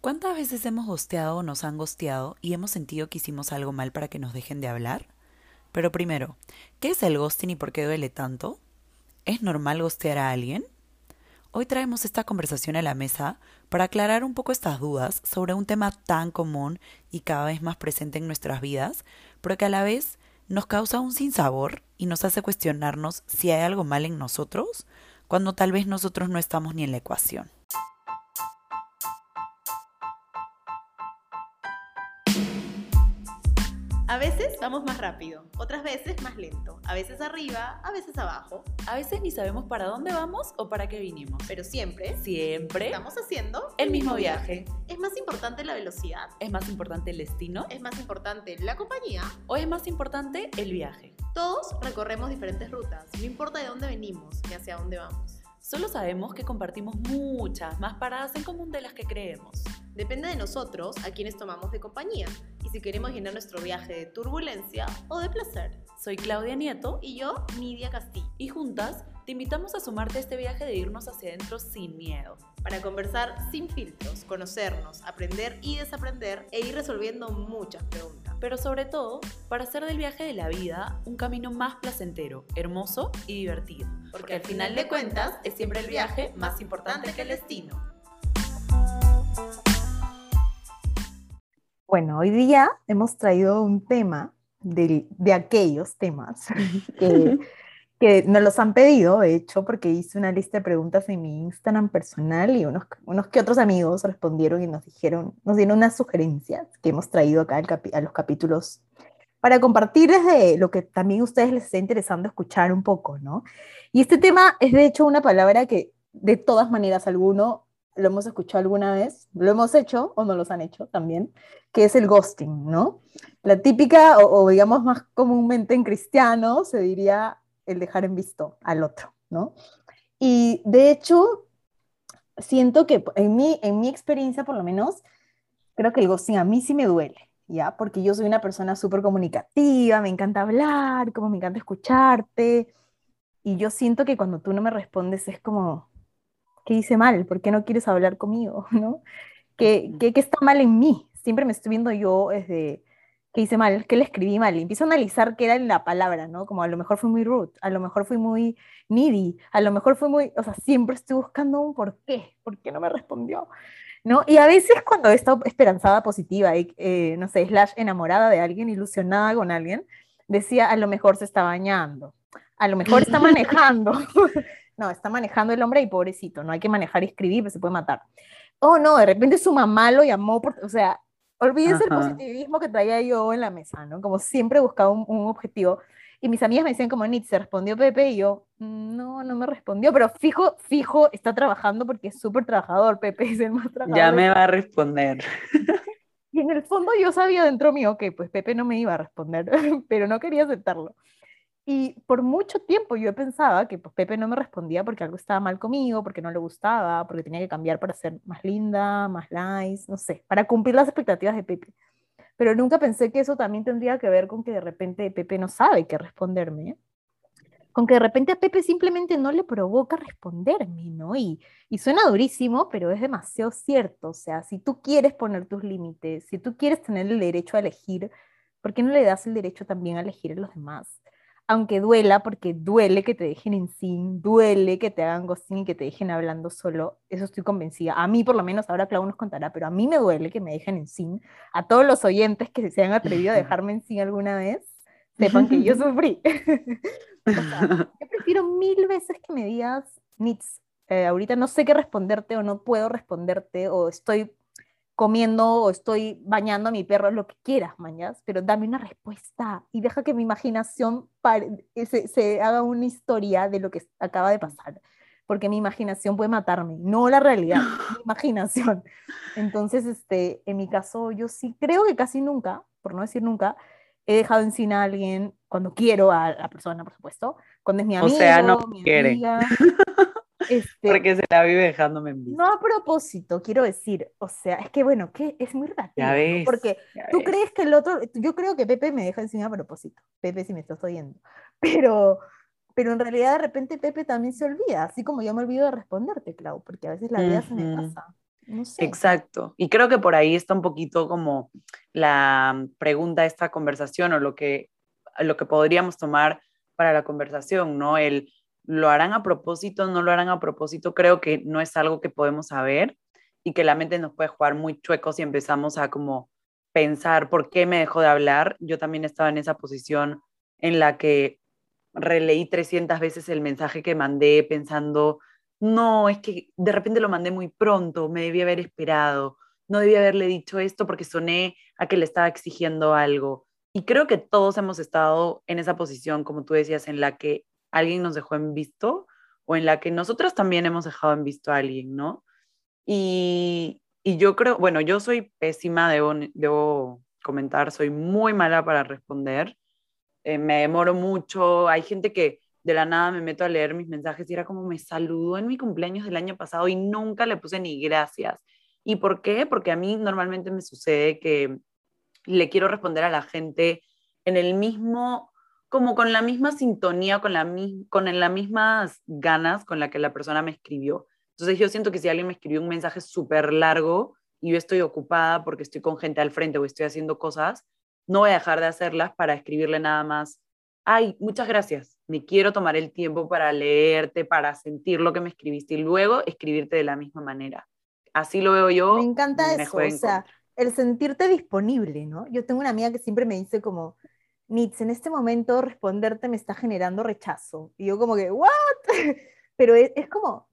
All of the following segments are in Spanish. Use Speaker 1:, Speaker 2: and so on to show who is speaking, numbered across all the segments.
Speaker 1: ¿Cuántas veces hemos gosteado o nos han gosteado y hemos sentido que hicimos algo mal para que nos dejen de hablar? Pero primero, ¿qué es el ghosting y por qué duele tanto? ¿Es normal gostear a alguien? Hoy traemos esta conversación a la mesa para aclarar un poco estas dudas sobre un tema tan común y cada vez más presente en nuestras vidas, pero que a la vez nos causa un sinsabor y nos hace cuestionarnos si hay algo mal en nosotros cuando tal vez nosotros no estamos ni en la ecuación.
Speaker 2: A veces vamos más rápido, otras veces más lento, a veces arriba, a veces abajo.
Speaker 1: A veces ni sabemos para dónde vamos o para qué vinimos.
Speaker 2: Pero siempre,
Speaker 1: Siempre
Speaker 2: estamos haciendo
Speaker 1: el mismo viaje.
Speaker 2: ¿Es más importante la velocidad?
Speaker 1: ¿Es más importante el destino?
Speaker 2: ¿Es más importante la compañía?
Speaker 1: ¿O es más importante el viaje?
Speaker 2: Todos recorremos diferentes rutas, no importa de dónde venimos ni hacia dónde vamos.
Speaker 1: Solo sabemos que compartimos muchas más paradas en común de las que creemos.
Speaker 2: Depende de nosotros a quienes tomamos de compañía y si queremos llenar nuestro viaje de turbulencia o de placer.
Speaker 1: Soy Claudia Nieto
Speaker 2: Y yo, Nidia Castillo,
Speaker 1: y juntas te invitamos a sumarte a este viaje de irnos hacia adentro sin miedo.
Speaker 2: para conversar sin filtros, conocernos, aprender y desaprender e ir resolviendo muchas preguntas.
Speaker 1: Pero sobre todo, para hacer del viaje de la vida un camino más placentero, hermoso y divertido.
Speaker 2: Porque al final de cuentas es siempre el viaje más importante que el destino.
Speaker 3: Bueno, hoy día hemos traído un tema de, aquellos temas que, que nos los han pedido, de hecho, porque hice una lista de preguntas en mi Instagram personal y unos, unos que otros amigos respondieron y nos dijeron, nos dieron unas sugerencias que hemos traído acá a los capítulos para compartir desde lo que también a ustedes les esté interesando escuchar un poco, ¿no? Y este tema es de hecho una palabra que de todas maneras alguno lo hemos escuchado alguna vez, lo hemos hecho o no los han hecho también, que es el ghosting, ¿no? La típica, o, o digamos más comúnmente en cristiano, se diría el dejar en visto al otro, ¿no? Y de hecho, siento que en mi, en mi experiencia por lo menos, creo que el ghosting a mí sí me duele, ¿ya? Porque yo soy una persona súper comunicativa, me encanta hablar, como me encanta escucharte, y yo siento que cuando tú no me respondes es como, ¿qué hice mal? ¿Por qué no quieres hablar conmigo? ¿No? ¿Qué, qué, qué está mal en mí? Siempre me estoy viendo yo desde, ¿qué hice mal? ¿Qué le escribí mal? Y empiezo a analizar qué era en la palabra, ¿no? Como a lo mejor fui muy rude, a lo mejor fui muy needy, a lo mejor fui muy, o sea, siempre estoy buscando un por qué, ¿por qué no me respondió? ¿No? Y a veces cuando he estado esperanzada, positiva, y, eh, no sé, slash enamorada de alguien, ilusionada con alguien, decía, a lo mejor se está bañando, a lo mejor está manejando. no, está manejando el hombre y pobrecito, no hay que manejar y escribir, pues se puede matar. Oh, no, de repente su mamá lo llamó, por, o sea, olvídense el positivismo que traía yo en la mesa, ¿no? Como siempre buscaba un, un objetivo. Y mis amigas me decían como, Nit, ¿se respondió Pepe? Y yo, "Mm, no, no me respondió, pero fijo, fijo, está trabajando porque es súper trabajador, Pepe es el más trabajador.
Speaker 4: Ya me va a responder.
Speaker 3: Y en el fondo yo sabía dentro mío que pues Pepe no me iba a responder, pero no quería aceptarlo. Y por mucho tiempo yo pensaba que pues, Pepe no me respondía porque algo estaba mal conmigo, porque no le gustaba, porque tenía que cambiar para ser más linda, más nice, no sé, para cumplir las expectativas de Pepe. Pero nunca pensé que eso también tendría que ver con que de repente Pepe no sabe qué responderme. Con que de repente a Pepe simplemente no le provoca responderme, ¿no? Y, y suena durísimo, pero es demasiado cierto. O sea, si tú quieres poner tus límites, si tú quieres tener el derecho a elegir, ¿por qué no le das el derecho también a elegir a los demás? Aunque duela, porque duele que te dejen en sin, duele que te hagan ghosting y que te dejen hablando solo, eso estoy convencida. A mí, por lo menos, ahora Clau nos contará, pero a mí me duele que me dejen en sin. A todos los oyentes que se han atrevido a dejarme en sin alguna vez, sepan que yo sufrí. O sea, yo prefiero mil veces que me digas, Nits, eh, ahorita no sé qué responderte o no puedo responderte o estoy comiendo o estoy bañando a mi perro, lo que quieras, mañas, pero dame una respuesta y deja que mi imaginación eh, se, se haga una historia de lo que acaba de pasar, porque mi imaginación puede matarme, no la realidad, mi imaginación. Entonces, este, en mi caso, yo sí creo que casi nunca, por no decir nunca, he dejado en cine a alguien cuando quiero a la persona, por supuesto, cuando es mi
Speaker 4: O
Speaker 3: amigo,
Speaker 4: sea, no
Speaker 3: mi
Speaker 4: quiere.
Speaker 3: amiga. Este,
Speaker 4: Porque se la vive dejándome en visto.
Speaker 3: no a propósito, quiero decir, o sea, es que bueno, que es muy relativo,
Speaker 4: Ya
Speaker 3: ¿no?
Speaker 4: ves.
Speaker 3: porque
Speaker 4: ya
Speaker 3: tú
Speaker 4: ves.
Speaker 3: crees que el otro, yo creo que Pepe me deja encima a propósito, Pepe si me estás oyendo, pero, pero en realidad de repente Pepe también se olvida, así como yo me olvido de responderte, Clau, porque a veces la vida se me pasa. No sé.
Speaker 1: Exacto. Y creo que por ahí está un poquito como la pregunta de esta conversación o lo que, lo que podríamos tomar para la conversación, ¿no? El lo harán a propósito, no lo harán a propósito, creo que no es algo que podemos saber y que la mente nos puede jugar muy chuecos si empezamos a como pensar por qué me dejó de hablar. Yo también estaba en esa posición en la que releí 300 veces el mensaje que mandé pensando, no, es que de repente lo mandé muy pronto, me debía haber esperado, no debía haberle dicho esto porque soné a que le estaba exigiendo algo. Y creo que todos hemos estado en esa posición, como tú decías, en la que alguien nos dejó en visto o en la que nosotros también hemos dejado en visto a alguien, ¿no? Y, y yo creo, bueno, yo soy pésima, debo, debo comentar, soy muy mala para responder, eh, me demoro mucho, hay gente que de la nada me meto a leer mis mensajes y era como me saludó en mi cumpleaños del año pasado y nunca le puse ni gracias. ¿Y por qué? Porque a mí normalmente me sucede que le quiero responder a la gente en el mismo, como con la misma sintonía, con, la, con las mismas ganas con la que la persona me escribió. Entonces yo siento que si alguien me escribió un mensaje súper largo y yo estoy ocupada porque estoy con gente al frente o estoy haciendo cosas, no voy a dejar de hacerlas para escribirle nada más ay, muchas gracias, me quiero tomar el tiempo para leerte, para sentir lo que me escribiste y luego escribirte de la misma manera. Así lo veo yo.
Speaker 3: Me encanta eso, o sea, el sentirte disponible, ¿no? Yo tengo una amiga que siempre me dice como, Nitz, en este momento responderte me está generando rechazo. Y yo como que, ¿what? Pero es, es como,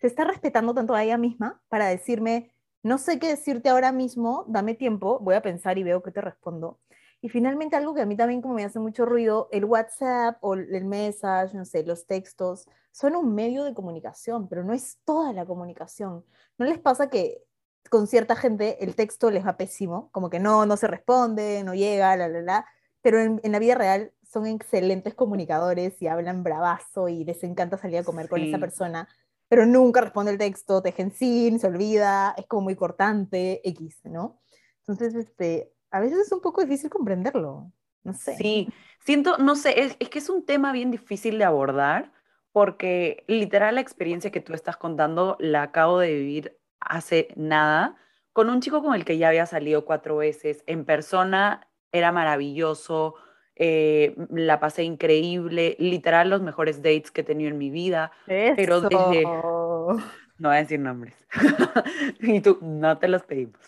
Speaker 3: se está respetando tanto a ella misma para decirme, no sé qué decirte ahora mismo, dame tiempo, voy a pensar y veo qué te respondo. Y finalmente algo que a mí también como me hace mucho ruido, el WhatsApp o el message, no sé, los textos, son un medio de comunicación, pero no es toda la comunicación. ¿No les pasa que con cierta gente el texto les va pésimo? Como que no, no se responde, no llega, la, la, la. Pero en, en la vida real son excelentes comunicadores y hablan bravazo y les encanta salir a comer con esa persona, pero nunca responde el texto, tejen sin, se olvida, es como muy cortante, X, ¿no? Entonces, este, a veces es un poco difícil comprenderlo. No sé.
Speaker 1: Sí, siento, no sé, es, que es un tema bien difícil de abordar porque literal la experiencia que tú estás contando la acabo de vivir hace nada con un chico con el que ya había salido cuatro veces. En persona era maravilloso, eh, la pasé increíble, literal los mejores dates que he tenido en mi vida. Pero desde... No voy a decir nombres. y tú, no te los pedimos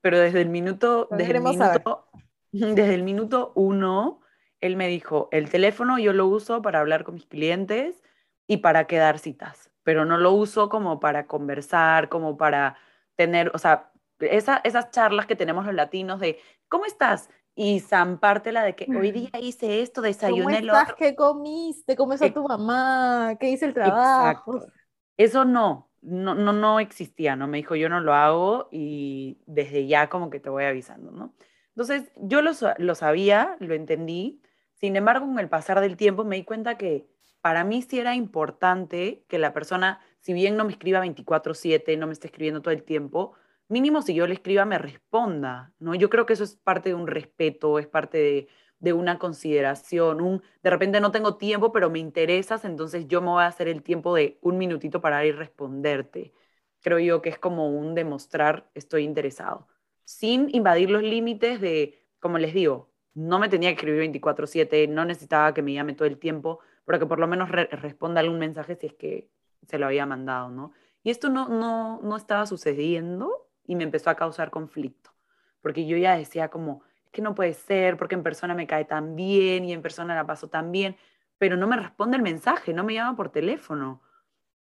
Speaker 1: pero desde el minuto, desde el minuto, desde el minuto uno, él me dijo, el teléfono yo lo uso para hablar con mis clientes y para quedar citas, pero no lo uso como para conversar, como para tener, o sea, esa, esas charlas que tenemos los latinos de, ¿cómo estás? Y zampártela de que hoy día hice esto, desayuné
Speaker 3: ¿Cómo estás? ¿Qué comiste? ¿Cómo está tu mamá? ¿Qué hice el trabajo? Exacto.
Speaker 1: Eso no, no, no, no existía, ¿no? Me dijo, yo no lo hago y desde ya como que te voy avisando, ¿no? Entonces, yo lo, lo sabía, lo entendí, sin embargo, con el pasar del tiempo me di cuenta que para mí sí era importante que la persona, si bien no me escriba 24/7, no me esté escribiendo todo el tiempo, mínimo si yo le escriba me responda, ¿no? Yo creo que eso es parte de un respeto, es parte de, de una consideración, un, de repente no tengo tiempo, pero me interesas, entonces yo me voy a hacer el tiempo de un minutito para ir responderte. Creo yo que es como un demostrar estoy interesado, sin invadir los límites de, como les digo, no me tenía que escribir 24/7, no necesitaba que me llame todo el tiempo, pero que por lo menos responda algún mensaje si es que se lo había mandado, ¿no? Y esto no, no, no estaba sucediendo y me empezó a causar conflicto, porque yo ya decía como, que no puede ser, porque en persona me cae tan bien y en persona la paso tan bien, pero no me responde el mensaje, no me llama por teléfono.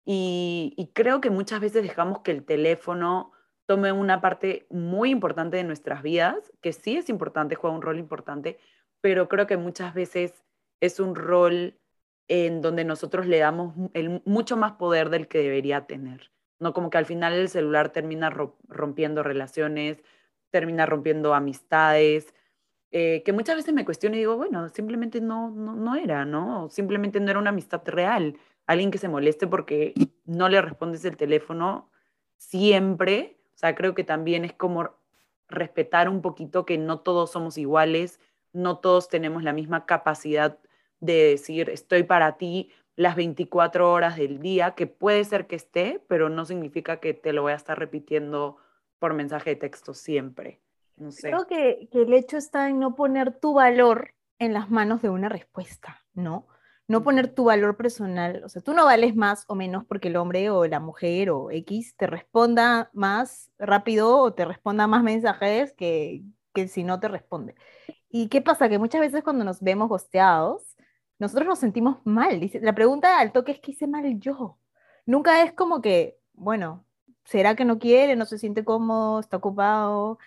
Speaker 1: Y, creo que muchas veces dejamos que el teléfono tome una parte muy importante de nuestras vidas, que sí es importante, juega un rol importante, pero creo que muchas veces es un rol en donde nosotros le damos mucho más poder del que debería tener. No como que al final el celular termina rompiendo relaciones, termina rompiendo amistades, eh, que muchas veces me cuestiono y digo, bueno, simplemente no, no, no era, ¿no? Simplemente no era una amistad real. Alguien que se moleste porque no le respondes el teléfono siempre, o sea, creo que también es como respetar un poquito que no todos somos iguales, no todos tenemos la misma capacidad de decir, estoy para ti las 24 horas del día, que puede ser que esté, pero no significa que te lo voy a estar repitiendo por mensaje de texto siempre. No sé.
Speaker 3: Creo que, que el hecho está en no poner tu valor en las manos de una respuesta, ¿no? No poner tu valor personal, o sea, tú no vales más o menos porque el hombre o la mujer o X te responda más rápido o te responda más mensajes que, que si no te responde. ¿Y qué pasa? Que muchas veces cuando nos vemos gosteados, nosotros nos sentimos mal. Dice, la pregunta al toque es ¿qué hice mal yo? Nunca es como que, bueno, ¿será que no quiere, no se siente cómodo, está ocupado?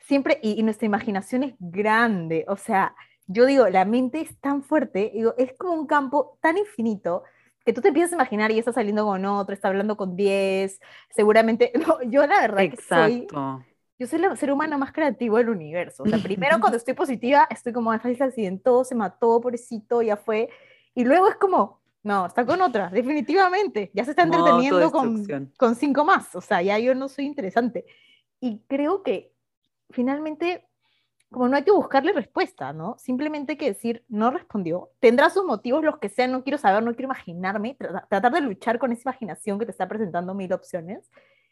Speaker 3: Siempre, y, nuestra imaginación es grande, o sea, yo digo, la mente es tan fuerte, es como un campo tan infinito que tú te empiezas a imaginar y está saliendo con otro, está hablando con 10, seguramente, yo la verdad que soy,
Speaker 1: Exacto.
Speaker 3: Yo soy el ser humano más creativo del universo, o sea, primero cuando estoy positiva, estoy como, "Ay, se accidentó, se mató, pobrecito, ya fue, y luego es como, no, está con otra, definitivamente, ya se está entreteniendo con, con cinco más, o sea, ya yo no soy interesante, y creo que finalmente como no hay que buscarle respuesta, ¿no? Simplemente hay que decir, no respondió, tendrá sus motivos, los que sean, no quiero saber, no quiero imaginarme, tra- tratar de luchar con esa imaginación que te está presentando mil opciones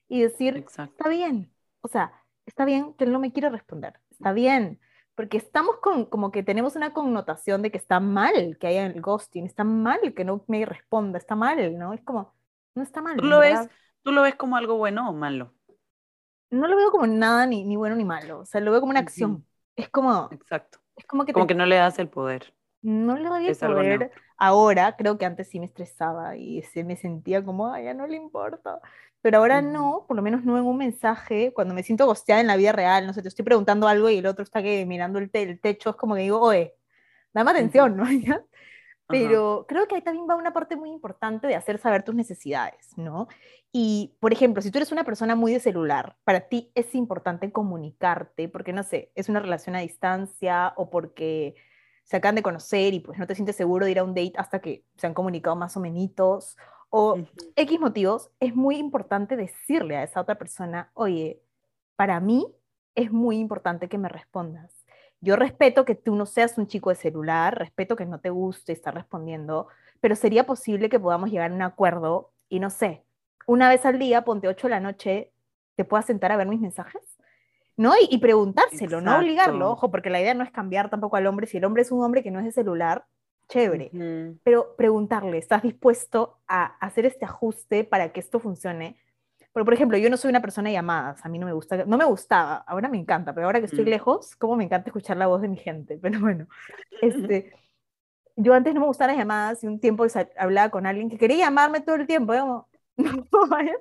Speaker 3: y decir,
Speaker 1: Exacto.
Speaker 3: está bien, o sea, está bien que él no me quiere responder, está bien, porque estamos con, como que tenemos una connotación de que está mal que haya el ghosting, está mal que no me responda, está mal, ¿no? Es como, no está mal.
Speaker 1: ¿Tú lo ves, tú lo ves como algo bueno o malo?
Speaker 3: No lo veo como nada ni, ni bueno ni malo, o sea, lo veo como una acción. Es como,
Speaker 1: Exacto.
Speaker 3: es como que
Speaker 1: Como
Speaker 3: te
Speaker 1: que no le das el poder.
Speaker 3: No le doy el
Speaker 1: Es
Speaker 3: poder. Ahora, creo que antes sí me estresaba y se me sentía como, ay, ya no le importa. Pero ahora no, por lo menos no en un mensaje, cuando me siento gosteada en la vida real, no sé, te estoy preguntando algo y el otro está que mirando el, te- el techo, es como que digo, oye, dame atención, ¿no? Pero creo que ahí también va una parte muy importante de hacer saber tus necesidades, ¿no? Y, por ejemplo, si tú eres una persona muy de celular, para ti es importante comunicarte, porque, no sé, es una relación a distancia o porque se acaban de conocer y pues no te sientes seguro de ir a un date hasta que se han comunicado más o menos, o
Speaker 1: Ujú.
Speaker 3: X motivos, es muy importante decirle a esa otra persona, oye, para mí es muy importante que me respondas. Yo respeto que tú no seas un chico de celular, respeto que no te guste estar respondiendo, pero sería posible que podamos llegar a un acuerdo y no sé, una vez al día, ponte 8 de la noche, te puedas sentar a ver mis mensajes. ¿No? Y, y preguntárselo, no obligarlo, ojo, porque la idea no es cambiar tampoco al hombre. Si el hombre es un hombre que no es de celular, chévere pero preguntarle, ¿estás dispuesto a hacer este ajuste para que esto funcione? Porque, por ejemplo, yo no soy una persona de llamadas, a mí no me gusta, no me gustaba, ahora me encanta, pero ahora que estoy
Speaker 1: Mm.
Speaker 3: lejos, como me encanta escuchar la voz de mi gente, pero bueno, este, yo antes no me gustaban las llamadas y un tiempo hablaba con alguien que quería llamarme todo el tiempo, vaya,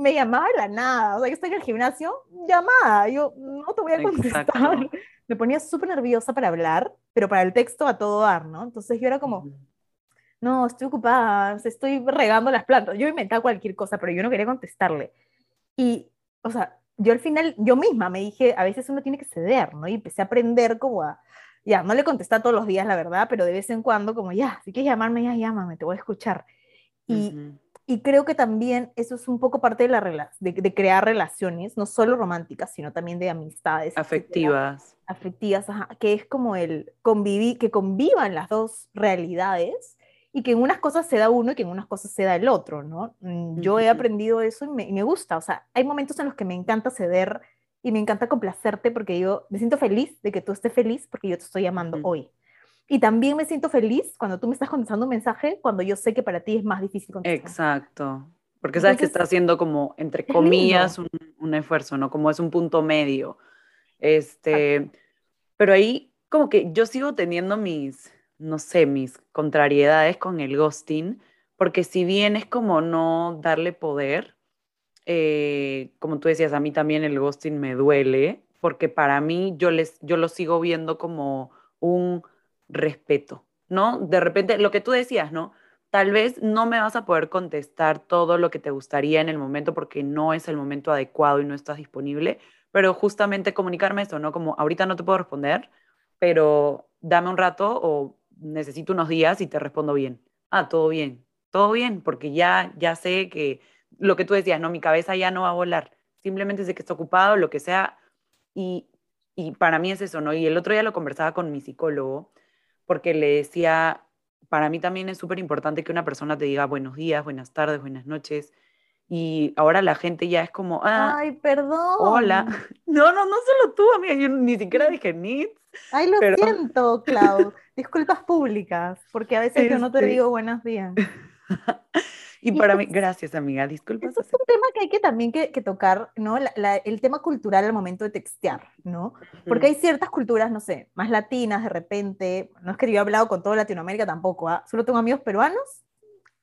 Speaker 3: me llamaba de la nada, o sea, yo estoy en el gimnasio, llamada, yo no te voy a contestar,
Speaker 1: Exacto.
Speaker 3: me ponía súper nerviosa para hablar, pero para el texto a todo dar, ¿no? Entonces yo era como, no, estoy ocupada, estoy regando las plantas. Yo inventaba cualquier cosa, pero yo no quería contestarle. Y, o sea, yo al final, yo misma me dije, a veces uno tiene que ceder, ¿no? Y empecé a aprender como a, ya, no le contestaba todos los días, la verdad, pero de vez en cuando, como, ya, si quieres llamarme, ya, llámame, te voy a escuchar. Y,
Speaker 1: Ujú.
Speaker 3: Y creo que también eso es un poco parte de, la de, de crear relaciones, no solo románticas, sino también de amistades. etcétera
Speaker 1: Afectivas.
Speaker 3: afectivas, ajá, que es como el convivir, que convivan las dos realidades y que en unas cosas se da uno y que en unas cosas se da el otro, ¿no? Mm, Yo he aprendido eso y me, y me gusta, o sea, hay momentos en los que me encanta ceder y me encanta complacerte porque yo me siento feliz de que tú estés feliz porque yo te estoy llamando
Speaker 1: Ujú.
Speaker 3: hoy. Y también me siento feliz cuando tú me estás contestando un mensaje cuando yo sé que para ti es más difícil contestar.
Speaker 1: Exacto. Porque sabes que
Speaker 3: Entonces,
Speaker 1: está haciendo como, entre comillas, un, un esfuerzo, ¿no? Como es un punto medio. Este, pero ahí como que yo sigo teniendo mis, no sé, mis contrariedades con el ghosting, porque si bien es como no darle poder, eh, como tú decías, a mí también el ghosting me duele, porque para mí yo, les, yo lo sigo viendo como un respeto, ¿no? De repente, lo que tú decías, ¿no? Tal vez no me vas a poder contestar todo lo que te gustaría en el momento porque no es el momento adecuado y no estás disponible, pero justamente comunicarme eso, ¿no? Como ahorita no te puedo responder, pero dame un rato o necesito unos días y te respondo bien. Ah, todo bien, todo bien, porque ya, ya sé que lo que tú decías, no, mi cabeza ya no va a volar, simplemente sé que está ocupado, lo que sea, y, y para mí es eso, ¿no? Y el otro día lo conversaba con mi psicólogo, porque le decía, para mí también es súper importante que una persona te diga buenos días, buenas tardes, buenas noches, y ahora la gente ya es como, ah,
Speaker 3: Ay, perdón.
Speaker 1: hola. No, no, no solo tú, amiga, yo ni siquiera dije needs.
Speaker 3: Ay, lo
Speaker 1: pero-
Speaker 3: siento, Clau. Disculpas públicas, porque a veces yo no te
Speaker 1: Este-
Speaker 3: digo buenos días.
Speaker 1: Y para mí, gracias, amiga, disculpas.
Speaker 3: Es un tema que hay que también que, que tocar, ¿no? La- la- el tema cultural al momento de textear, ¿no? Porque hay ciertas culturas, no sé, más latinas de repente, no es que yo he hablado con toda Latinoamérica tampoco, ¿ah? Solo tengo amigos peruanos,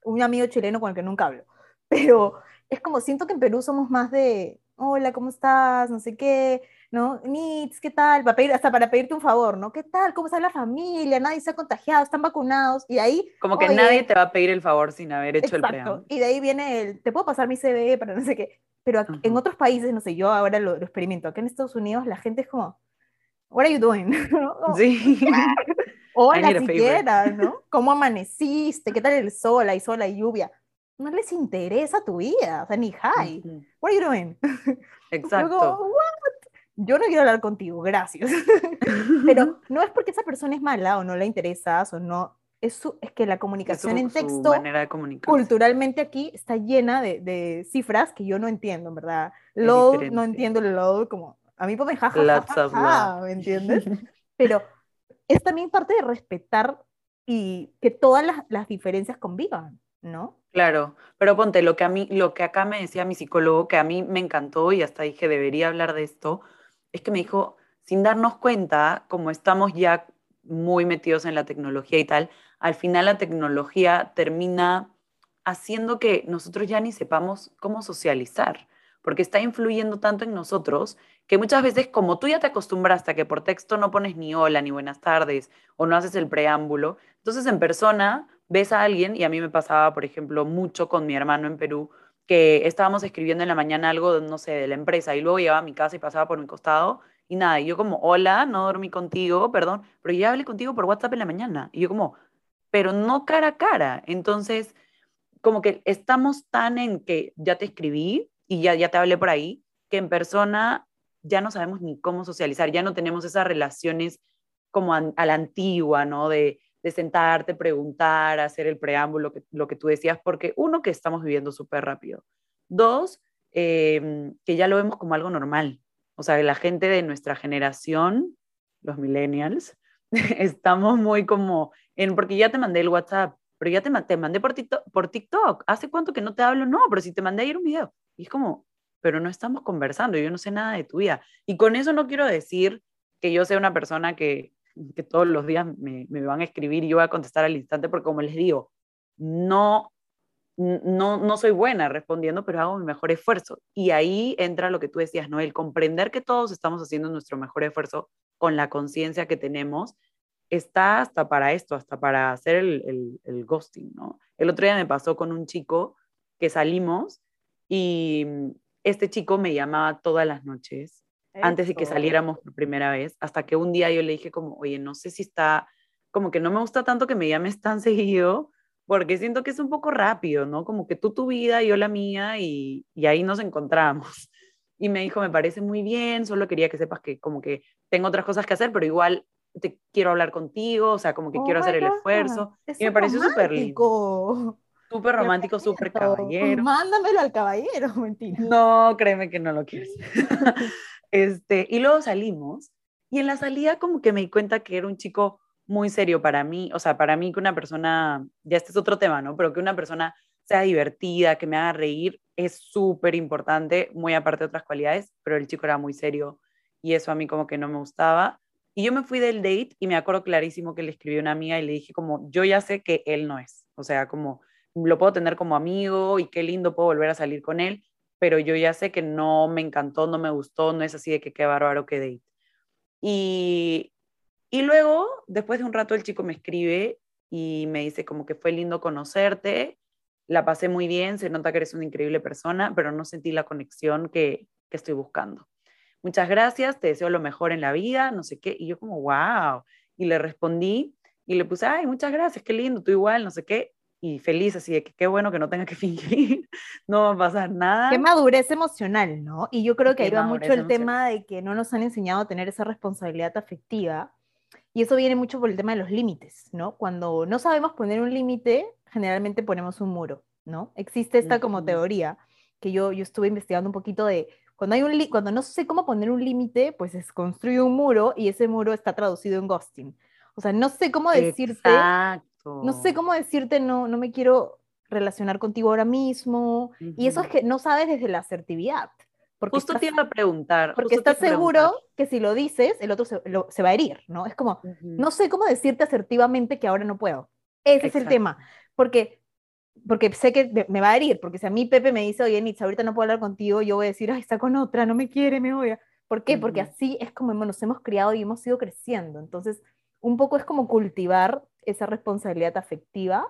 Speaker 3: un amigo chileno con el que nunca hablo, pero es como siento que en Perú somos más de, hola, ¿cómo estás? No sé qué, ¿no? Nits, ¿qué tal? Para pedir, hasta para pedirte un favor, ¿no? ¿Qué tal? ¿Cómo está la familia? Nadie se ha contagiado, están vacunados, y ahí
Speaker 1: Como que
Speaker 3: Oye.
Speaker 1: nadie te va a pedir el favor sin haber hecho el
Speaker 3: Exacto.
Speaker 1: preámbulo.
Speaker 3: Y de ahí viene el, te puedo pasar mi CV para no sé qué. Pero aquí- en
Speaker 1: Ujú.
Speaker 3: otros países, no sé, yo ahora lo, lo experimento. Acá en Estados Unidos la gente es como, what are you doing? ¿No?
Speaker 1: Sí.
Speaker 3: Hola
Speaker 1: need a favor".
Speaker 3: siquiera, ¿no? ¿Cómo amaneciste? ¿Qué tal el sol? Hay sol, hay lluvia. No les interesa tu vida, o sea, ni hi.
Speaker 1: Ujú,
Speaker 3: What are you doing?
Speaker 1: Exacto.
Speaker 3: Luego, "What? Yo no quiero hablar contigo, gracias. Pero no es porque esa persona es mala o no le interesas o no. Es, su- es que la comunicación
Speaker 1: su-
Speaker 3: en texto culturalmente aquí está llena de, de cifras que yo no entiendo, en verdad. Load, no entiendo el load, como a mí ponme jaja,
Speaker 1: Lots of
Speaker 3: ¿me entiendes? Pero es también parte de respetar y que todas las, las diferencias convivan, ¿no?
Speaker 1: Claro, pero ponte lo que a mí, lo que acá me decía mi psicólogo, que a mí me encantó y hasta dije debería hablar de esto, es que me dijo, sin darnos cuenta, como estamos ya muy metidos en la tecnología y tal, al final la tecnología termina haciendo que nosotros ya ni sepamos cómo socializar, porque está influyendo tanto en nosotros que muchas veces como tú ya te acostumbraste a que por texto no pones ni hola ni buenas tardes o no haces el preámbulo, entonces en persona ves a alguien, y a mí me pasaba, por ejemplo, mucho con mi hermano en Perú, que estábamos escribiendo en la mañana algo, no sé, de la empresa, y luego llegaba a mi casa y pasaba por mi costado, y nada, y yo como, hola, no dormí contigo, perdón, pero ya hablé contigo por WhatsApp en la mañana, y yo como, pero no cara a cara, entonces, como que estamos tan en que ya te escribí y ya, ya te hablé por ahí, que en persona ya no sabemos ni cómo socializar, ya no tenemos esas relaciones como a, a la antigua, ¿no? De, de sentarte, preguntar, hacer el preámbulo, que, lo que tú decías, porque uno, que estamos viviendo súper rápido. Dos, eh, que ya lo vemos como algo normal. O sea, la gente de nuestra generación, los millennials, estamos muy como en, porque ya te mandé el WhatsApp, pero ya te, te mandé por TikTok, por TikTok. ¿Hace cuánto que no te hablo? No, pero si te mandé ayer un video. Y es como, pero no estamos conversando, yo no sé nada de tu vida. Y con eso no quiero decir que yo sea una persona que, que todos los días me, me van a escribir y yo voy a contestar al instante, porque como les digo, no, no, no soy buena respondiendo, pero hago mi mejor esfuerzo. Y ahí entra lo que tú decías, ¿no? El comprender que todos estamos haciendo nuestro mejor esfuerzo con la conciencia que tenemos, está hasta para esto, hasta para hacer el, el, el ghosting, ¿no? El otro día me pasó con un chico que salimos y este chico me llamaba todas las noches antes de que saliéramos por primera vez, hasta que un día yo le dije como, oye, no sé si está, como que no me gusta tanto que me llames tan seguido, porque siento que es un poco rápido, ¿no? Como que tú tu vida, yo la mía, y, y ahí nos encontramos. Y me dijo, me parece muy bien, solo quería que sepas que como que tengo otras cosas que hacer, pero igual te quiero hablar contigo, o sea, como que
Speaker 3: Oh
Speaker 1: quiero hacer el
Speaker 3: God,
Speaker 1: esfuerzo.
Speaker 3: es
Speaker 1: Y me pareció súper lindo, súper romántico, súper caballero.
Speaker 3: Mándamelo al caballero, mentira.
Speaker 1: No, créeme que no lo quieres. Este, y luego salimos y en la salida como que me di cuenta que era un chico muy serio para mí, o sea, para mí que una persona, ya este es otro tema, ¿no? Pero que una persona sea divertida, que me haga reír, es súper importante, muy aparte de otras cualidades, pero el chico era muy serio y eso a mí como que no me gustaba. Y yo me fui del date y me acuerdo clarísimo que le escribí a una amiga y le dije como, yo ya sé que él no es, o sea, como lo puedo tener como amigo y qué lindo puedo volver a salir con él, pero yo ya sé que no me encantó, no me gustó, no es así de que qué bárbaro que date. Y, y luego, después de un rato, el chico me escribe y me dice como que fue lindo conocerte, la pasé muy bien, se nota que eres una increíble persona, pero no sentí la conexión que, que estoy buscando. Muchas gracias, te deseo lo mejor en la vida, no sé qué. Y yo como, wow. Y le respondí y le puse, ay, muchas gracias, qué lindo, tú igual, no sé qué. Y feliz, así de que qué bueno que no tenga que fingir, no va a pasar nada.
Speaker 3: Qué madurez emocional, ¿no? Y yo creo que va mucho el tema de que no nos han enseñado a tener esa responsabilidad afectiva. Y eso viene mucho por el tema de los límites, ¿no? Cuando no sabemos poner un límite, generalmente ponemos un muro, ¿no? Existe esta como teoría que yo, yo estuve investigando un poquito de cuando, hay un cuando no sé cómo poner un límite, pues se construye un muro y ese muro está traducido en ghosting. O sea, no sé cómo decirte, Exacto. No sé cómo decirte, no, no me quiero relacionar contigo ahora mismo. Y eso es que no sabes desde la asertividad.
Speaker 1: Porque justo te iba a preguntar.
Speaker 3: Porque estás seguro que si lo dices, el otro se, se, va a herir, ¿no? Es como, no sé cómo decirte asertivamente que ahora no puedo. Ese es el tema. Porque, porque sé que me va a herir. Porque si a mí Pepe me dice, oye, Nitz, ahorita no puedo hablar contigo, yo voy a decir, ay, está con otra, no me quiere, me odia. ¿Por qué? Porque así es como nos hemos criado y hemos ido creciendo. Entonces, un poco es como cultivar esa responsabilidad afectiva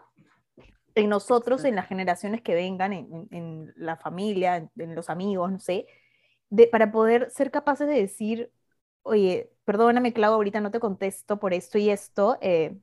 Speaker 3: en nosotros, en las generaciones que vengan, en, la familia, en, los amigos, no sé, de, para poder ser capaces de decir, oye, perdóname, Clau, ahorita no te contesto por esto y esto, eh,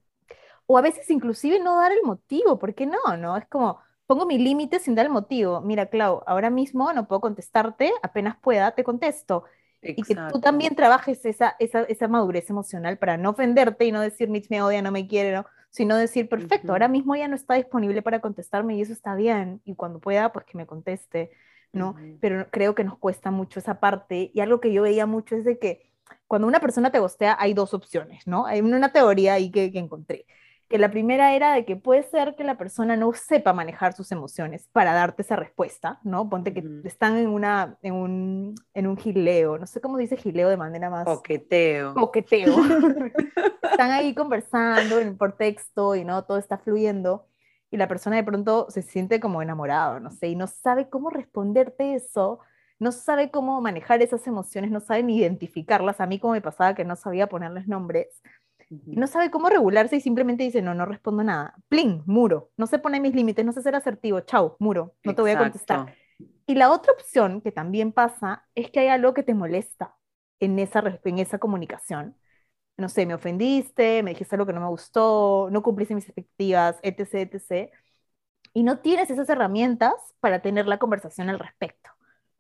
Speaker 3: o a veces inclusive no dar el motivo, ¿por qué no? ¿No? Es como, pongo mi límite sin dar el motivo. Mira, Clau, ahora mismo no puedo contestarte, apenas pueda, te contesto. Y que tú también trabajes esa, esa, esa, madurez emocional para no ofenderte y no decir, Mitch me odia, no me quiere, ¿no? sino decir, perfecto, ahora mismo ya no está disponible para contestarme y eso está bien, y cuando pueda, pues que me conteste, ¿no? Pero creo que nos cuesta mucho esa parte, y algo que yo veía mucho es de que cuando una persona te gostea hay dos opciones, ¿no? Hay una teoría ahí que, que encontré que la primera era de que puede ser que la persona no sepa manejar sus emociones para darte esa respuesta, ¿no? Ponte que están en, una, en, un, en un gileo, no sé cómo dice gileo de manera más...
Speaker 1: Coqueteo.
Speaker 3: Coqueteo. están ahí conversando por texto y no, todo está fluyendo y la persona de pronto se siente como enamorado, no sé, y no sabe cómo responderte eso, no sabe cómo manejar esas emociones, no sabe ni identificarlas. A mí como me pasaba que no sabía ponerles nombres no sabe cómo regularse y simplemente dice, no, no respondo nada. Plin, muro. No se pone mis límites, no sé ser asertivo. Chau, muro. No te voy a contestar. Y la otra opción que también pasa es que hay algo que te molesta en esa, en esa comunicación. No sé, me ofendiste, me dijiste algo que no me gustó, no cumpliste mis expectativas, etc., etc. Y no tienes esas herramientas para tener la conversación al respecto.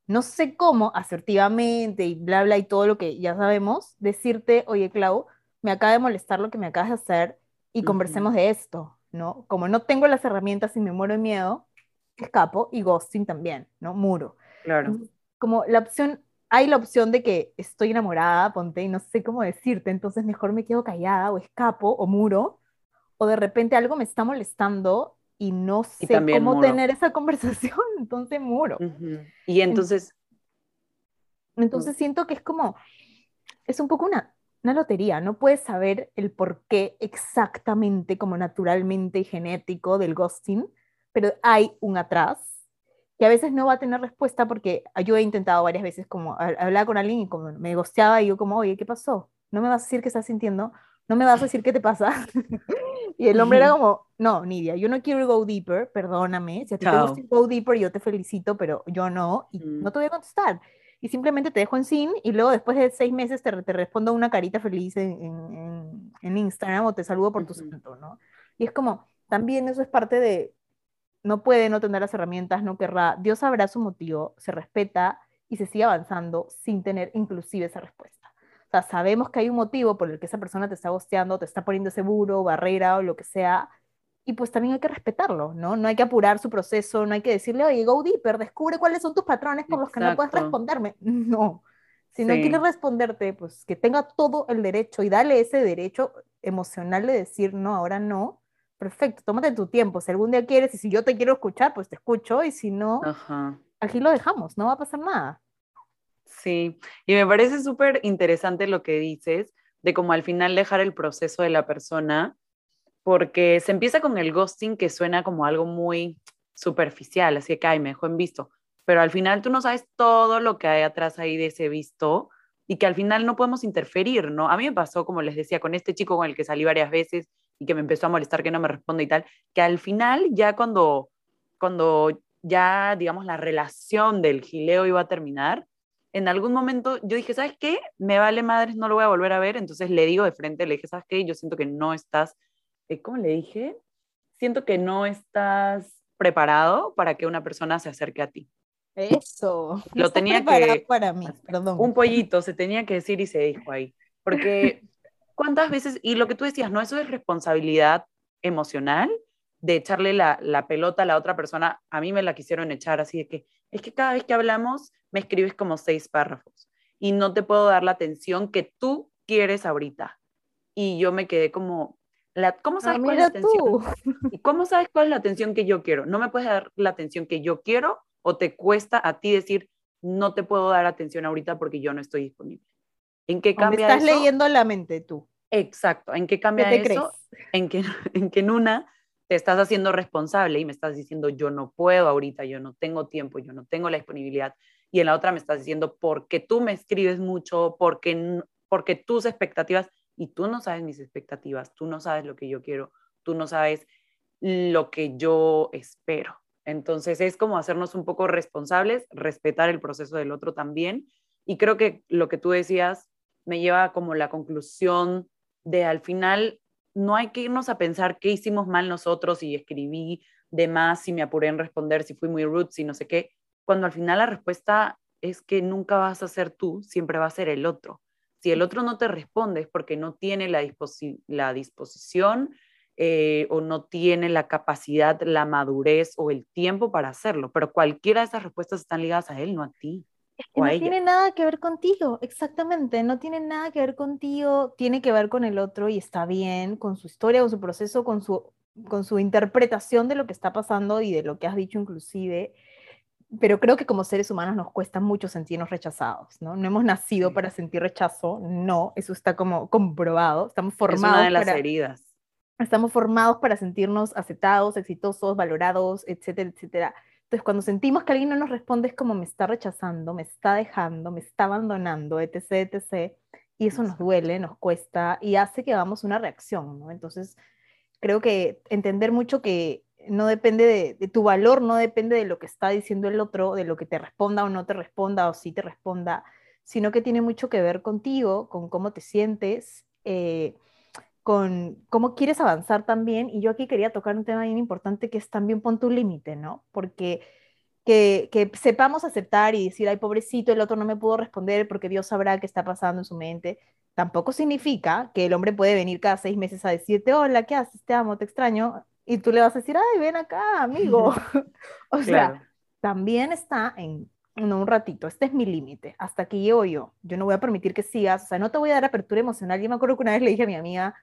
Speaker 3: No sé cómo asertivamente y bla, bla, y todo lo que ya sabemos, decirte, oye, Clau, me acaba de molestar lo que me acabas de hacer y conversemos de esto, ¿no? Como no tengo las herramientas y me muero de miedo, escapo y ghosting también, ¿no? Muro.
Speaker 1: Claro.
Speaker 3: Como la opción, hay la opción de que estoy enamorada, ponte, y no sé cómo decirte, entonces mejor me quedo callada o escapo o muro, o de repente algo me está molestando y no sé cómo tener esa conversación, entonces muro.
Speaker 1: Y entonces...
Speaker 3: Entonces siento que es como, es un poco una una lotería, no puedes saber el por qué exactamente, como naturalmente y genético del ghosting, pero hay un atrás que a veces no va a tener respuesta porque yo he intentado varias veces como hablar con alguien y como me gosteaba y yo como, oye, ¿qué pasó? No me vas a decir qué estás sintiendo, no me vas a decir qué te pasa. y el hombre era como, no, Nidia, yo no quiero go deeper, perdóname, si a ti te gusta go deeper yo te felicito, pero yo no, y no te voy a contestar y simplemente te dejo en sin y luego después de seis meses te, te respondo una carita feliz en, en, en, Instagram o te saludo por tu santo, ¿no? Y es como, también eso es parte de, no puede no tener las herramientas, no querrá, Dios sabrá su motivo, se respeta y se sigue avanzando sin tener inclusive esa respuesta. O sea, sabemos que hay un motivo por el que esa persona te está gosteando, te está poniendo seguro, barrera o lo que sea, y pues también hay que respetarlo, ¿no? No hay que apurar su proceso, no hay que decirle, oye, go deeper, descubre cuáles son tus patrones por los que no puedes responderme. No, si no quiere responderte, pues que tenga todo el derecho y dale ese derecho emocional de decir, no, ahora no. Perfecto, tómate tu tiempo. Si algún día quieres y si yo te quiero escuchar, pues te escucho y si no, aquí lo dejamos, no va a pasar nada.
Speaker 1: Sí, y me parece súper interesante lo que dices de cómo al final dejar el proceso de la persona porque se empieza con el ghosting que suena como algo muy superficial, así que, ay, me dejó en visto, pero al final tú no sabes todo lo que hay atrás ahí de ese visto y que al final no podemos interferir, ¿no? A mí me pasó, como les decía, con este chico con el que salí varias veces y que me empezó a molestar que no me responde y tal, que al final ya cuando, cuando ya, digamos, la relación del gileo iba a terminar, en algún momento yo dije, ¿sabes qué? Me vale madres, no lo voy a volver a ver, entonces le digo de frente, le dije, ¿sabes qué? Yo siento que no estás ¿cómo le dije? Siento que no estás preparado para que una persona se acerque a ti.
Speaker 3: Eso.
Speaker 1: Lo tenía que
Speaker 3: para mí, perdón.
Speaker 1: Un pollito se tenía que decir y se dijo ahí. Porque cuántas veces y lo que tú decías, no eso es responsabilidad emocional de echarle la, la, pelota a la otra persona. A mí me la quisieron echar así de que es que cada vez que hablamos me escribes como seis párrafos y no te puedo dar la atención que tú quieres ahorita. Y yo me quedé como, la, ¿cómo sabes cuál es la atención? ¿Y cómo sabes cuál es la atención que yo quiero? ¿No me puedes dar la atención que yo quiero o te cuesta a ti decir, no te puedo dar atención ahorita porque yo no estoy disponible? ¿En qué cambia
Speaker 3: estás leyendo la mente tú.
Speaker 1: Exacto. ¿En qué cambia eso? En que, en que en una te estás haciendo responsable y me estás diciendo yo no puedo ahorita, yo no tengo tiempo, yo no tengo la disponibilidad. Y en la otra me estás diciendo porque tú me escribes mucho, porque, porque tus expectativas, y tú no sabes mis expectativas, tú no sabes lo que yo quiero, tú no sabes lo que yo espero. Entonces es como hacernos un poco responsables, respetar el proceso del otro también. Y creo que lo que tú decías me lleva como la conclusión de al final no hay que irnos a pensar qué hicimos mal nosotros y escribí de más, si me apuré en responder, si fui muy rude, si no sé qué, cuando al final la respuesta es que nunca vas a ser tú, siempre va a ser el otro. Si el otro no te responde es porque no tiene la, la disposición eh, o no tiene la capacidad, la madurez o el tiempo para hacerlo, pero cualquiera de esas respuestas están ligadas a él, no a ti
Speaker 3: no tiene nada que ver contigo, exactamente, no tiene nada que ver contigo, tiene que ver con el otro y está bien, con su historia, con su proceso, con su, con su interpretación de lo que está pasando y de lo que has dicho inclusive. Pero creo que como seres humanos nos cuesta mucho sentirnos rechazados, ¿no? No hemos nacido para sentir rechazo, no, eso está como comprobado, estamos formados.
Speaker 1: Es una de las heridas.
Speaker 3: Estamos formados para sentirnos aceptados, exitosos, valorados, etcétera, etcétera entonces, cuando sentimos que alguien no nos responde, es como me está rechazando, me está dejando, me está abandonando, etc., etc. Y eso nos duele, nos cuesta y hace que hagamos una reacción, ¿no? Entonces, creo que entender mucho que no depende de, tu valor, no depende de lo que está diciendo el otro, de lo que te responda o no te responda o si te responda, sino que tiene mucho que ver contigo, con cómo te sientes. Eh, con cómo quieres avanzar también. Y yo aquí quería tocar un tema bien importante que es también pon tu límite, ¿no? Porque que, que, sepamos aceptar y decir, ay, pobrecito, el otro no me pudo responder porque Dios sabrá qué está pasando en su mente, tampoco significa que el hombre puede venir cada seis meses a decirte, hola, ¿qué haces? Te amo, te extraño. Y tú le vas a decir, ay, ven acá, amigo. o sea, también está en, no, un ratito, este es mi límite, hasta aquí llego yo. Yo no voy a permitir que sigas, o sea, no te voy a dar apertura emocional. Yo me acuerdo que una vez le dije a mi amiga,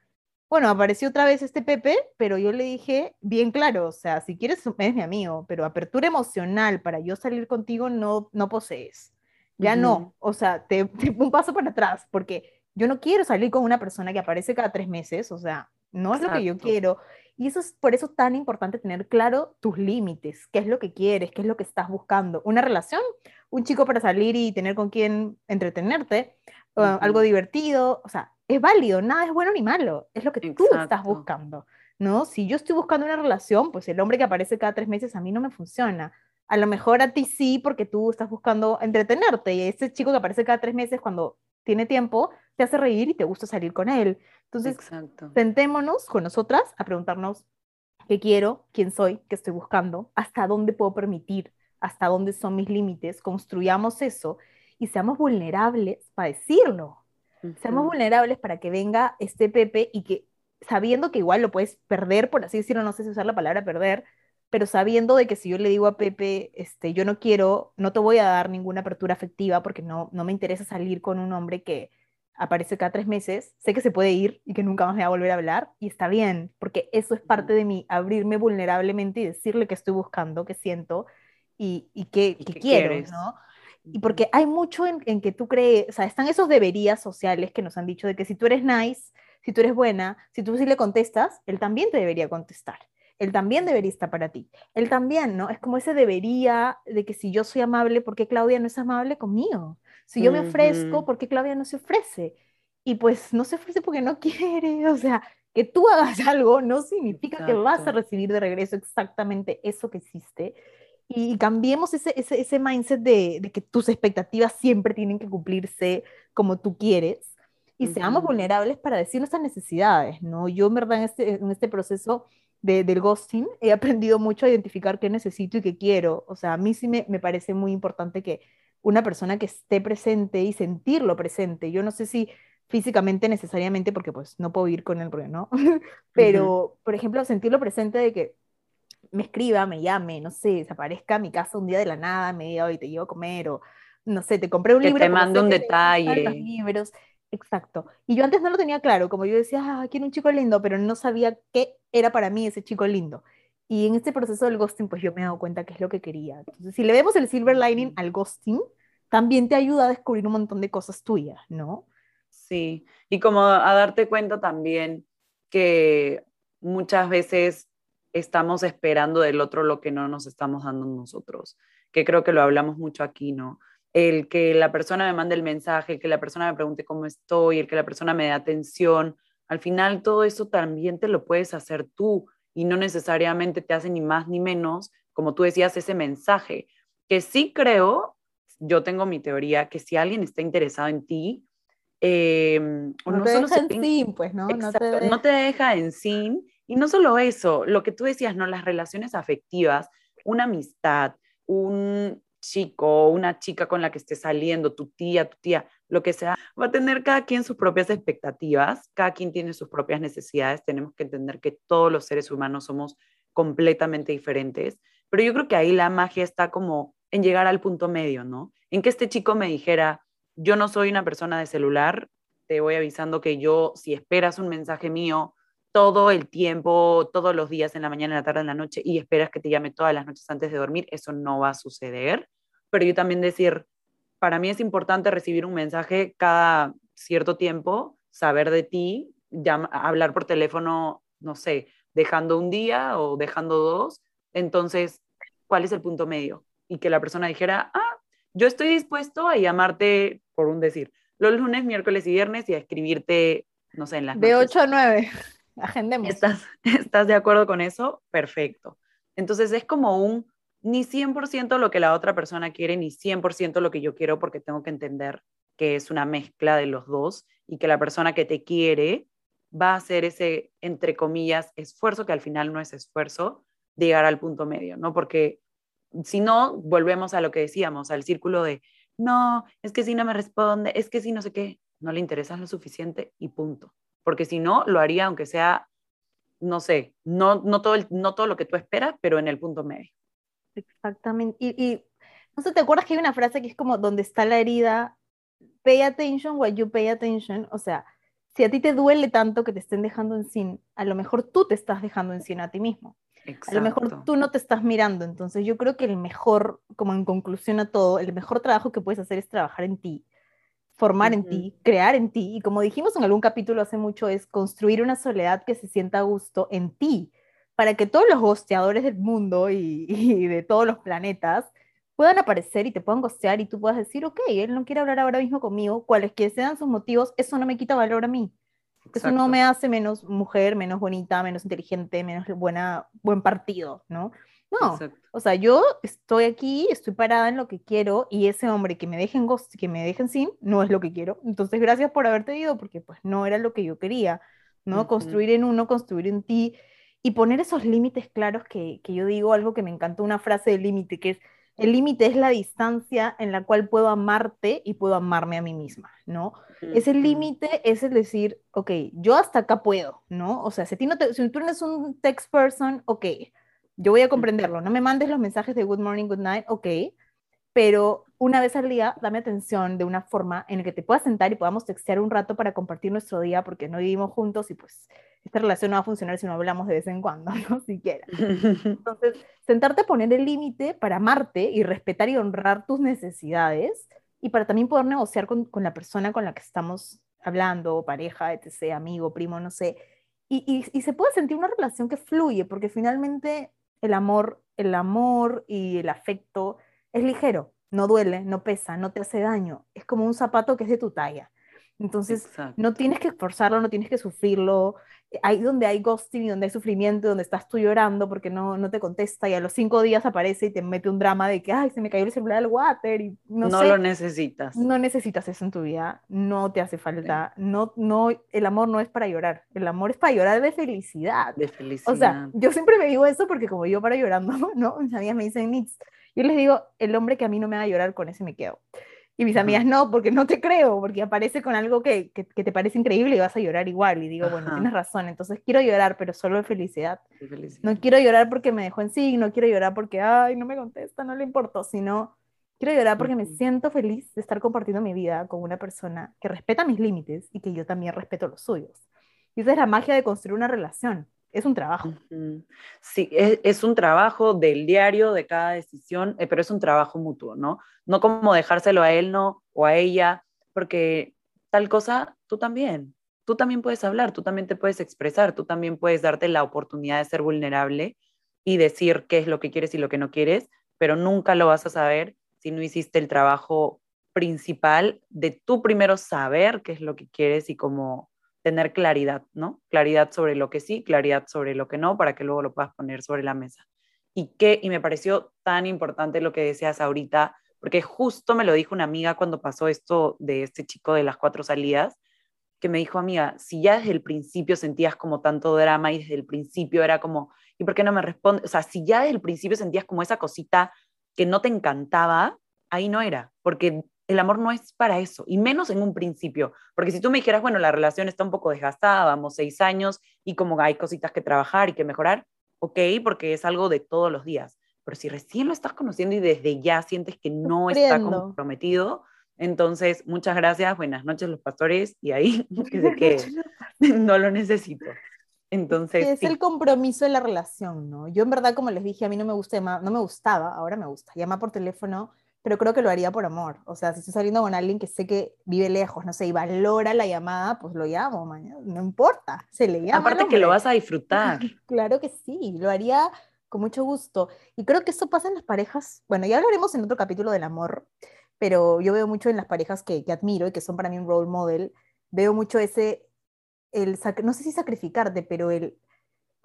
Speaker 3: bueno, apareció otra vez este Pepe, pero yo le dije bien claro, o sea, si quieres, es mi amigo, pero apertura emocional para yo salir contigo no, no posees. Ya no, o sea, te, un paso para atrás, porque yo no quiero salir con una persona que aparece cada tres meses, o sea, no es lo que yo quiero. Y eso es por eso tan importante tener claro tus límites, qué es lo que quieres, qué es lo que estás buscando. Una relación, un chico para salir y tener con quien entretenerte, algo divertido, o sea, es válido, nada es bueno ni malo, es lo que tú estás buscando, ¿no? Si yo estoy buscando una relación, pues el hombre que aparece cada tres meses a mí no me funciona. A lo mejor a ti sí, porque tú estás buscando entretenerte y ese chico que aparece cada tres meses cuando tiene tiempo, te hace reír y te gusta salir con él. Entonces, sentémonos con nosotras a preguntarnos qué quiero, quién soy, qué estoy buscando, hasta dónde puedo permitir, hasta dónde son mis límites, construyamos eso y seamos vulnerables para decirlo, Seamos vulnerables para que venga este Pepe y que sabiendo que igual lo puedes perder, por así decirlo, no sé si usar la palabra perder, pero sabiendo de que si yo le digo a Pepe, este, yo no quiero, no te voy a dar ninguna apertura afectiva porque no, no me interesa salir con un hombre que aparece cada tres meses, sé que se puede ir y que nunca más me va a volver a hablar y está bien, porque eso es parte de mí, abrirme vulnerablemente y decirle que estoy buscando, que siento y, y que, quiero, ¿no? Y porque hay mucho en, que tú crees, o sea, están esos deberías sociales que nos han dicho de que si tú eres nice, si tú eres buena, si tú sí le contestas, él también te debería contestar. Él también debería estar para ti. Él también, ¿no? Es como ese debería de que si yo soy amable, ¿por qué Claudia no es amable conmigo? Si yo me ofrezco, ¿por qué Claudia no se ofrece? Y pues no se ofrece porque no quiere, o sea, que tú hagas algo no significa que vas a recibir de regreso exactamente eso que hiciste y cambiemos ese, ese, ese mindset de, de, que tus expectativas siempre tienen que cumplirse como tú quieres y seamos vulnerables para decir nuestras necesidades, ¿no? Yo, en verdad, en este, en este proceso de, del ghosting he aprendido mucho a identificar qué necesito y qué quiero. O sea, a mí sí me, me parece muy importante que una persona que esté presente y sentirlo presente. Yo no sé si físicamente necesariamente, porque pues no puedo ir con él, porque no, pero, por ejemplo, sentirlo presente de que me escriba, me llame, no sé, desaparezca a mi casa un día de la nada, me diga, hoy te llevo a comer, o no sé, te compré un
Speaker 1: Que
Speaker 3: libro.
Speaker 1: te
Speaker 3: sé
Speaker 1: un detalle.
Speaker 3: Los libros. Exacto. Y yo antes no lo tenía claro, como yo decía, ah, quiero un chico lindo, pero no sabía qué era para mí ese chico lindo. Y en este proceso del ghosting, pues yo me he dado cuenta que es lo que quería. Entonces, si le vemos el silver lining al ghosting, también te ayuda a descubrir un montón de cosas tuyas, ¿no?
Speaker 1: Sí, y como a darte cuenta también que muchas veces estamos esperando del otro lo que no nos estamos dando nosotros, que creo que lo hablamos mucho aquí, ¿no? El que la persona me mande el mensaje, el que la persona me pregunte cómo estoy, el que la persona me dé atención, al final todo eso también te lo puedes hacer tú y no necesariamente te hace ni más ni menos, como tú decías, ese mensaje, que sí creo, yo tengo mi teoría, que si alguien está interesado en ti, eh, o
Speaker 3: No,
Speaker 1: no
Speaker 3: te
Speaker 1: solo
Speaker 3: deja
Speaker 1: se
Speaker 3: en sin, pues, ¿no? No te
Speaker 1: no te deja en sin. Y no solo eso, lo que tú decías, ¿no? Las relaciones afectivas, una amistad, un chico, una chica con la que estés saliendo, tu tía, tu tía, lo que sea, va a tener cada quien sus propias expectativas, cada quien tiene sus propias necesidades, tenemos que entender que todos los seres humanos somos completamente diferentes, pero yo creo que ahí la magia está como en llegar al punto medio, ¿no? En que este chico me dijera, yo no soy una persona de celular, te voy avisando que yo, si esperas un mensaje mío todo el tiempo, todos los días, en la mañana, en la tarde, en la noche, y esperas que te llame todas las noches antes de dormir, eso no va a suceder. Pero yo también decir, para mí es importante recibir un mensaje cada cierto tiempo, saber de ti, hablar por teléfono, no sé, dejando un día o dejando dos. Entonces, ¿cuál es el punto medio? Y que la persona dijera, ah, yo estoy dispuesto a llamarte, por un decir, los lunes, miércoles y viernes y a escribirte, no sé, en las
Speaker 3: De
Speaker 1: noches.
Speaker 3: 8 a 9. Agendemos.
Speaker 1: ¿Estás, ¿Estás de acuerdo con eso? Perfecto. Entonces es como un ni 100% lo que la otra persona quiere, ni 100% lo que yo quiero, porque tengo que entender que es una mezcla de los dos y que la persona que te quiere va a hacer ese, entre comillas, esfuerzo, que al final no es esfuerzo, de llegar al punto medio, ¿no? Porque si no, volvemos a lo que decíamos, al círculo de, no, es que si no me responde, es que si no sé qué, no le interesas lo suficiente y punto. Porque si no, lo haría aunque sea, no sé, no, no, todo, no todo lo que tú esperas, pero en el punto medio.
Speaker 3: Exactamente. Y, y no sé, ¿te acuerdas que hay una frase que es como donde está la herida? Pay attention while you pay attention. O sea, si a ti te duele tanto que te estén dejando en sin, a lo mejor tú te estás dejando en sin a ti mismo. A lo mejor
Speaker 1: Exacto.
Speaker 3: tú no te estás mirando. Entonces yo creo que el mejor, como en conclusión a todo, el mejor trabajo que puedes hacer es trabajar en ti, formar en
Speaker 1: Ujú.
Speaker 3: ti, crear en ti. Y como dijimos en algún capítulo hace mucho, es construir una soledad que se sienta a gusto en ti, para que todos los gosteadores del mundo y, y de todos los planetas puedan aparecer y te puedan gostear y tú puedas decir, ok, él no quiere hablar ahora mismo conmigo, cuales que sean sus motivos, eso no me quita valor a mí. Eso no
Speaker 1: Exacto.
Speaker 3: me hace menos mujer, menos bonita, menos inteligente, menos buena, buen partido, ¿no? No,
Speaker 1: Exacto.
Speaker 3: o sea, yo estoy aquí, estoy parada en lo que quiero y ese hombre que me dejen ghost, que me dejen sin, no es lo que quiero. Entonces, gracias por haberte ido porque pues no era lo que yo quería, ¿no?
Speaker 1: Ujú.
Speaker 3: Construir en uno, construir en ti y poner esos límites claros que, que yo digo algo que me encantó, una frase de límite, que es, el límite es la distancia en la cual puedo amarte y puedo amarme a mí misma, ¿no? Ese
Speaker 1: Ujú.
Speaker 3: límite es el decir, ok, yo hasta acá puedo, ¿no? O sea, si, no te- si tú no eres un text person, ok, yo voy a comprenderlo. No me mandes los mensajes de good morning, good night, ok, pero una vez al día dame atención de una forma en la que te puedas sentar y podamos textear un rato para compartir nuestro día, porque no vivimos juntos y pues esta relación no va a funcionar si no hablamos de vez en cuando, ¿no? Siquiera. Entonces, sentarte a poner el límite para amarte y respetar y honrar tus necesidades y para también poder negociar con, con la persona con la que estamos hablando, pareja, etc., amigo, primo, no sé. Y, y, y se puede sentir una relación que fluye, porque finalmente el amor, el amor y el afecto es ligero, no duele, no pesa, no te hace daño. Es como un zapato que es de tu talla. Entonces,
Speaker 1: Exacto.
Speaker 3: no tienes que esforzarlo, no tienes que sufrirlo. Ahí donde hay ghosting y donde hay sufrimiento, donde estás tú llorando porque no, no te contesta y a los cinco días aparece y te mete un drama de que, ay, se me cayó el celular al water y no,
Speaker 1: No,
Speaker 3: sé.
Speaker 1: lo necesitas.
Speaker 3: No necesitas eso en tu vida, no te hace falta, no, no, el amor no es para llorar, el amor es para llorar de felicidad.
Speaker 1: De felicidad.
Speaker 3: O sea, yo siempre me digo eso porque como yo para llorando, ¿no? Mis amigas me dicen, Nitz, yo les digo, el hombre que a mí no me haga llorar, con ese me quedo. Y mis amigas, no, porque no te creo, porque aparece con algo que, que, que te parece increíble y vas a llorar igual. Y digo, bueno,
Speaker 1: Ajá.
Speaker 3: tienes razón, entonces quiero llorar, pero solo de felicidad.
Speaker 1: Qué felicidad.
Speaker 3: No quiero llorar porque me dejó en sí, no quiero llorar porque, ay, no me contesta, no le importo, sino quiero llorar porque me siento feliz de estar compartiendo mi vida con una persona que respeta mis límites y que yo también respeto los suyos. Y esa es la magia de construir una relación. Es un trabajo.
Speaker 1: Sí, es, es un trabajo del diario, de cada decisión, eh, pero es un trabajo mutuo, ¿no? No como dejárselo a él, no, o a ella, porque tal cosa, tú también. Tú también puedes hablar, tú también te puedes expresar, tú también puedes darte la oportunidad de ser vulnerable y decir qué es lo que quieres y lo que no quieres, pero nunca lo vas a saber si no hiciste el trabajo principal de tú primero saber qué es lo que quieres y cómo tener claridad, ¿no? Claridad sobre lo que sí, claridad sobre lo que no, para que luego lo puedas poner sobre la mesa. Y que, y me pareció tan importante lo que decías ahorita, porque justo me lo dijo una amiga cuando pasó esto de este chico de las cuatro salidas, que me dijo, amiga, si ya desde el principio sentías como tanto drama y desde el principio era como, ¿y por qué no me responde? O sea, si ya desde el principio sentías como esa cosita que no te encantaba, ahí no era, porque el amor no es para eso, y menos en un principio, porque si tú me dijeras, bueno, la relación está un poco desgastada, vamos seis años y como hay cositas que trabajar y que mejorar, ok, porque es algo de todos los días, pero si recién lo estás conociendo y desde ya sientes que no está comprometido, entonces muchas gracias, buenas noches los pastores, y ahí que se quede, no lo necesito. Entonces,
Speaker 3: es
Speaker 1: sí.
Speaker 3: el compromiso de la relación, ¿no? Yo en verdad, como les dije, a mí no me gusta no me gustaba, ahora me gusta, llamar por teléfono, pero creo que lo haría por amor. O sea, si estoy saliendo con alguien que sé que vive lejos, no sé, y valora la llamada, pues lo llamo, mañana, no importa, se le llama.
Speaker 1: aparte que lo vas a disfrutar.
Speaker 3: Claro que sí, lo haría con mucho gusto. Y creo que eso pasa en las parejas, bueno, ya hablaremos en otro capítulo del amor, pero yo veo mucho en las parejas que, que admiro y que son para mí un role model, veo mucho ese, el, no sé si sacrificarte, pero el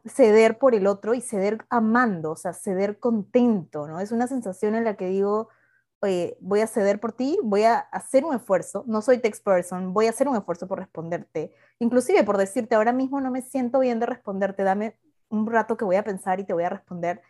Speaker 3: ceder por el otro y ceder amando, o sea, ceder contento, ¿no? Es una sensación en la que digo, oye, voy a ceder por ti, voy a hacer un esfuerzo, no soy text person, voy a hacer un esfuerzo por responderte, inclusive por decirte, ahora mismo no me siento bien de responderte, dame un rato que voy a pensar y te voy a responder.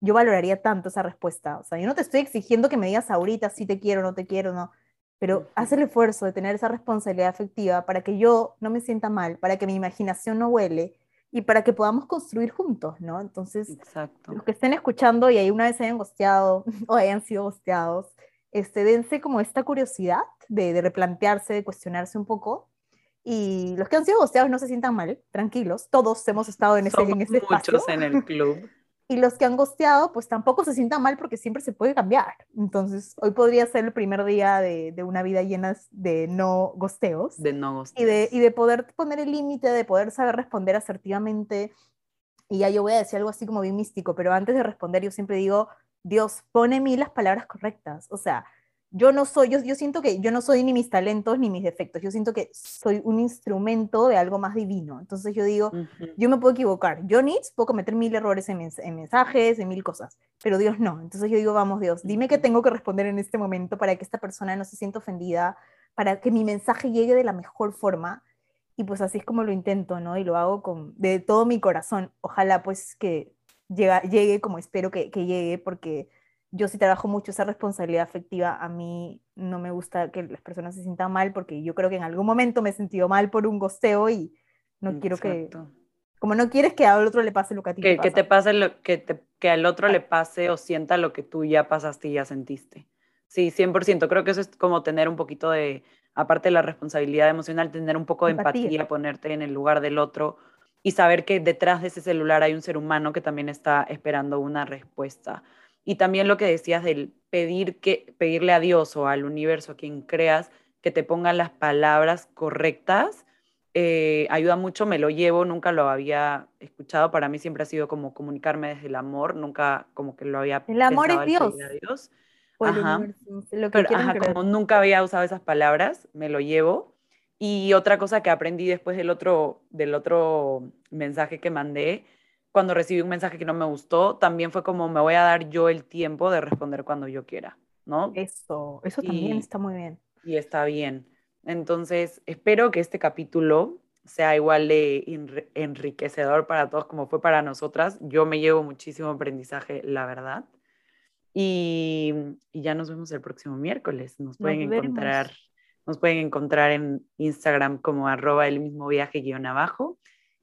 Speaker 3: Yo valoraría tanto esa respuesta, o sea, yo no te estoy exigiendo que me digas ahorita si te quiero, no te quiero, no, pero haz el esfuerzo de tener esa responsabilidad afectiva para que yo no me sienta mal, para que mi imaginación no huele y para que podamos construir juntos, ¿no? Entonces,
Speaker 1: Exacto.
Speaker 3: los que estén escuchando y ahí una vez se hayan gosteado o hayan sido gosteados, este, dense como esta curiosidad de, de replantearse, de cuestionarse un poco. Y los que han sido gosteados no se sientan mal, tranquilos, todos hemos estado en ese,
Speaker 1: Somos
Speaker 3: en ese espacio.
Speaker 1: muchos en el club.
Speaker 3: Y los que han gosteado, pues tampoco se sientan mal porque siempre se puede cambiar. Entonces, hoy podría ser el primer día de, de una vida llena de no gosteos
Speaker 1: De no
Speaker 3: y de, y de poder poner el límite, de poder saber responder asertivamente. Y ya yo voy a decir algo así como bien místico, pero antes de responder yo siempre digo, Dios, pone en mí las palabras correctas. O sea, yo no soy, yo, yo siento que yo no soy ni mis talentos ni mis defectos, yo siento que soy un instrumento de algo más divino. Entonces yo digo,
Speaker 1: Ujú.
Speaker 3: yo me puedo equivocar. Yo, Nitz, puedo cometer mil errores en, mens- en mensajes, en mil cosas, pero Dios no. Entonces yo digo, vamos, Dios, dime qué tengo que responder en este momento para que esta persona no se sienta ofendida, para que mi mensaje llegue de la mejor forma. Y pues así es como lo intento, ¿no? Y lo hago con, de todo mi corazón. Ojalá pues que llega, llegue como espero que, que llegue, porque yo sí trabajo mucho esa responsabilidad afectiva. A mí no me gusta que las personas se sientan mal, porque yo creo que en algún momento me he sentido mal por un gosteo y no quiero que,
Speaker 1: Exacto.
Speaker 3: como no quieres que al otro le pase lo que a ti
Speaker 1: Que,
Speaker 3: te
Speaker 1: que te
Speaker 3: pasa.
Speaker 1: pase lo que, te- que al otro le pase o sienta lo que tú ya pasaste y ya sentiste. Sí, 100%. Creo que eso es como tener un poquito de, aparte de la responsabilidad emocional, tener un poco de
Speaker 3: Empatía.
Speaker 1: empatía, ponerte en el lugar del otro y saber que detrás de ese celular hay un ser humano que también está esperando una respuesta. Y también lo que decías del pedir que, pedirle a Dios o al universo, a quien creas, que te pongan las palabras correctas, eh, ayuda mucho, me lo llevo, nunca lo había escuchado, para mí siempre ha sido como comunicarme desde el amor, nunca como que lo había
Speaker 3: El amor es Dios.
Speaker 1: Ajá.
Speaker 3: universo, lo que
Speaker 1: Pero ajá, como nunca había usado esas palabras, me lo llevo. Y otra cosa que aprendí después del otro, del otro mensaje que mandé, cuando recibí un mensaje que no me gustó, también fue como me voy a dar yo el tiempo de responder cuando yo quiera, ¿no?
Speaker 3: Eso, eso también
Speaker 1: Y-
Speaker 3: está muy bien.
Speaker 1: y está bien. Entonces, espero que este capítulo sea igual de enri- enriquecedor para todos como fue para nosotras. Yo me llevo muchísimo aprendizaje, la verdad. Y, y ya nos vemos el próximo miércoles. Nos pueden
Speaker 3: veremos.
Speaker 1: encontrar, nos pueden encontrar en Instagram como arroba el mismo viaje guion abajo.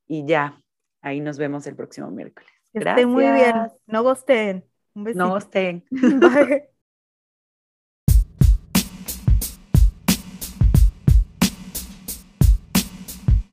Speaker 1: Y ya, ahí nos vemos el próximo miércoles.
Speaker 3: Que estén muy bien.
Speaker 1: Gracias.
Speaker 3: No gosten. Un besito.
Speaker 1: No estén.
Speaker 3: Bye.